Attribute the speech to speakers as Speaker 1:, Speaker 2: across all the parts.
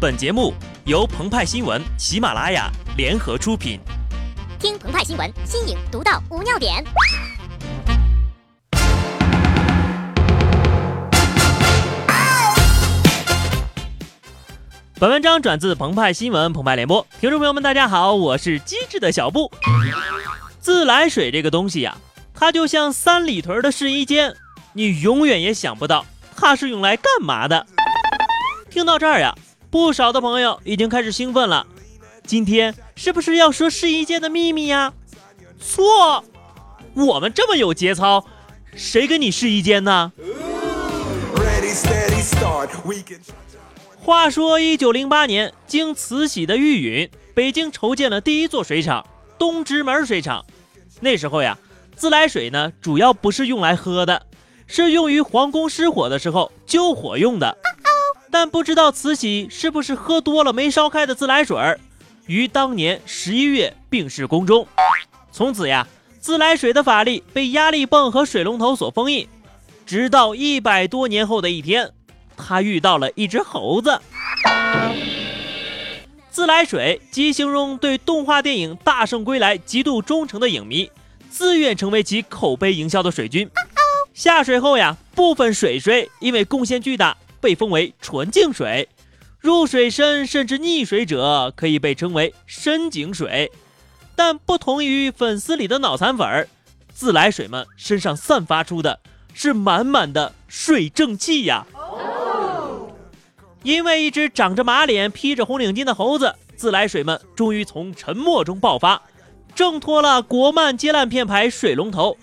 Speaker 1: 本节目由澎湃新闻、喜马拉雅联合出品。
Speaker 2: 听澎湃新闻，新颖独到，无尿点。
Speaker 1: 本文章转自澎湃新闻、澎湃联播。听众朋友们，大家好，我是机智的小布。自来水这个东西呀，它就像三里屯的试衣间，你永远也想不到它是用来干嘛的。听到这儿呀。不少的朋友已经开始兴奋了，今天是不是要说试衣间的秘密呀？错，我们这么有节操，谁跟你试衣间呢？话说，一九零八年，经慈禧的御允，北京筹建了第一座水厂——东直门水厂。那时候呀，自来水呢，主要不是用来喝的，是用于皇宫失火的时候救火用的。但不知道慈禧是不是喝多了没烧开的自来水儿，于当年十一月病逝宫中。从此呀，自来水的法力被压力泵和水龙头所封印。直到一百多年后的一天，他遇到了一只猴子。自来水即形容对动画电影《大圣归来》极度忠诚的影迷，自愿成为其口碑营销的水军。下水后呀，部分水水因为贡献巨大。被封为纯净水，入水深甚至溺水者可以被称为深井水。但不同于粉丝里的脑残粉儿，自来水们身上散发出的是满满的水正气呀！因为一只长着马脸、披着红领巾的猴子，自来水们终于从沉默中爆发，挣脱了国漫接烂片牌水龙头。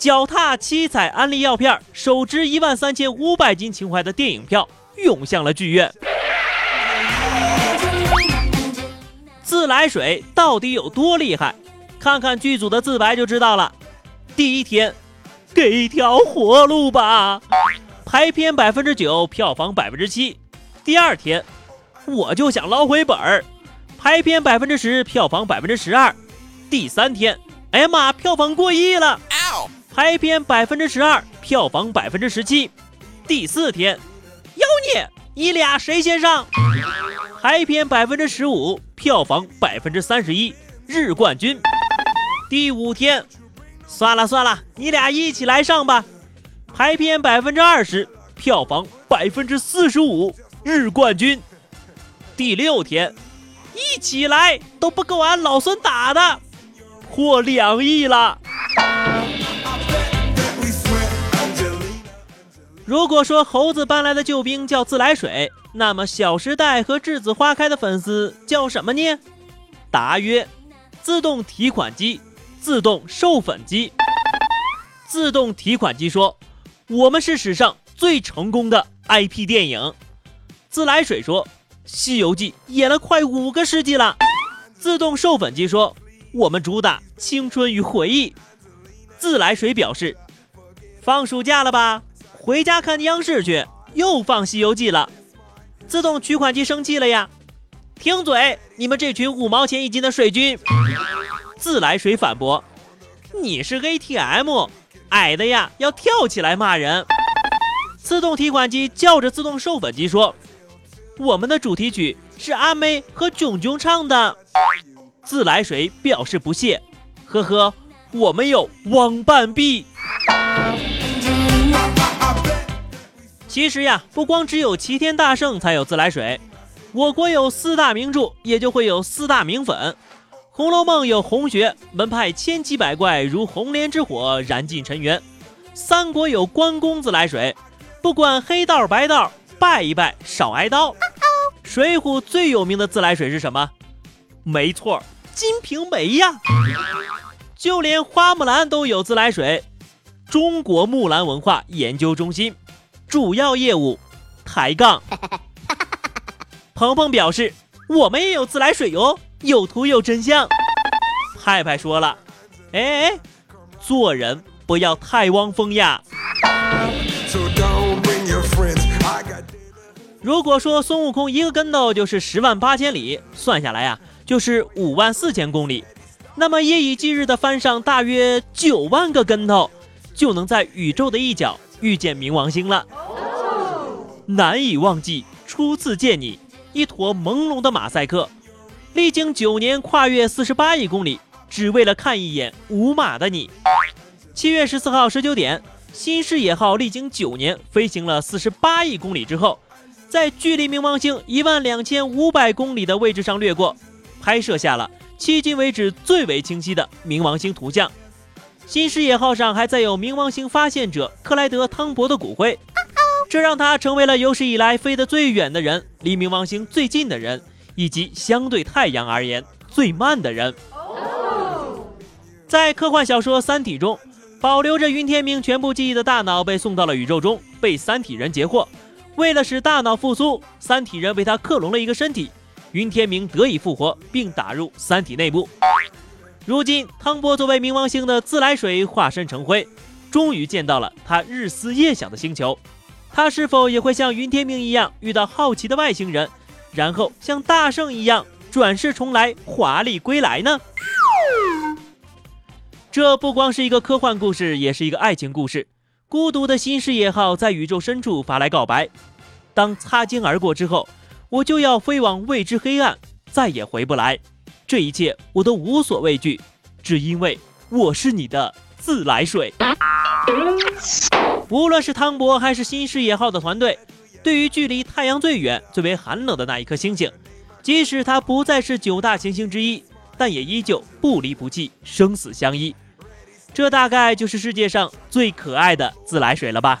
Speaker 1: 脚踏七彩安利药片，手持一万三千五百斤情怀的电影票涌向了剧院。自来水到底有多厉害？看看剧组的自白就知道了。第一天，给条活路吧，排片百分之九，票房百分之七。第二天，我就想捞回本儿，排片百分之十，票房百分之十二。第三天，哎呀妈，票房过亿了。排片百分之十二，票房百分之十七。第四天，妖孽，你俩谁先上？排片百分之十五，票房百分之三十一，日冠军。第五天，算了算了，你俩一起来上吧。排片百分之二十，票房百分之四十五，日冠军。第六天，一起来都不够俺老孙打的，破两亿了。如果说猴子搬来的救兵叫自来水，那么《小时代》和《栀子花开》的粉丝叫什么呢？答曰：自动提款机、自动授粉机。自动提款机说：“我们是史上最成功的 IP 电影。”自来水说：“《西游记》演了快五个世纪了。”自动授粉机说：“我们主打青春与回忆。”自来水表示：“放暑假了吧？”回家看央视去，又放《西游记》了。自动取款机生气了呀！停嘴！你们这群五毛钱一斤的水军！自来水反驳：“你是 ATM，矮的呀要跳起来骂人。”自动提款机叫着自动授粉机说：“我们的主题曲是阿妹和囧囧唱的。”自来水表示不屑：“呵呵，我们有汪半币。”其实呀，不光只有齐天大圣才有自来水，我国有四大名著，也就会有四大名粉。《红楼梦》有红学，门派千奇百怪，如红莲之火燃尽尘缘；《三国》有关公自来水，不管黑道白道，拜一拜少挨刀。《水浒》最有名的自来水是什么？没错，金瓶梅呀。就连花木兰都有自来水，中国木兰文化研究中心。主要业务，抬杠。鹏鹏表示，我们也有自来水哟，有图有真相。派派说了，哎，做人不要太汪峰呀。如果说孙悟空一个跟头就是十万八千里，算下来呀，就是五万四千公里，那么夜以继日的翻上大约九万个跟头，就能在宇宙的一角遇见冥王星了。难以忘记初次见你，一坨朦胧的马赛克。历经九年，跨越四十八亿公里，只为了看一眼无马的你。七月十四号十九点，新视野号历经九年，飞行了四十八亿公里之后，在距离冥王星一万两千五百公里的位置上掠过，拍摄下了迄今为止最为清晰的冥王星图像。新视野号上还载有冥王星发现者克莱德·汤博的骨灰，这让他成为了有史以来飞得最远的人，离冥王星最近的人。以及相对太阳而言最慢的人，在科幻小说《三体》中，保留着云天明全部记忆的大脑被送到了宇宙中，被三体人截获。为了使大脑复苏，三体人为他克隆了一个身体，云天明得以复活，并打入三体内部。如今，汤波作为冥王星的自来水化身成灰，终于见到了他日思夜想的星球。他是否也会像云天明一样遇到好奇的外星人？然后像大圣一样转世重来，华丽归来呢？这不光是一个科幻故事，也是一个爱情故事。孤独的新视野号在宇宙深处发来告白：当擦肩而过之后，我就要飞往未知黑暗，再也回不来。这一切我都无所畏惧，只因为我是你的自来水。无论是汤博还是新视野号的团队。对于距离太阳最远、最为寒冷的那一颗星星，即使它不再是九大行星之一，但也依旧不离不弃、生死相依。这大概就是世界上最可爱的自来水了吧？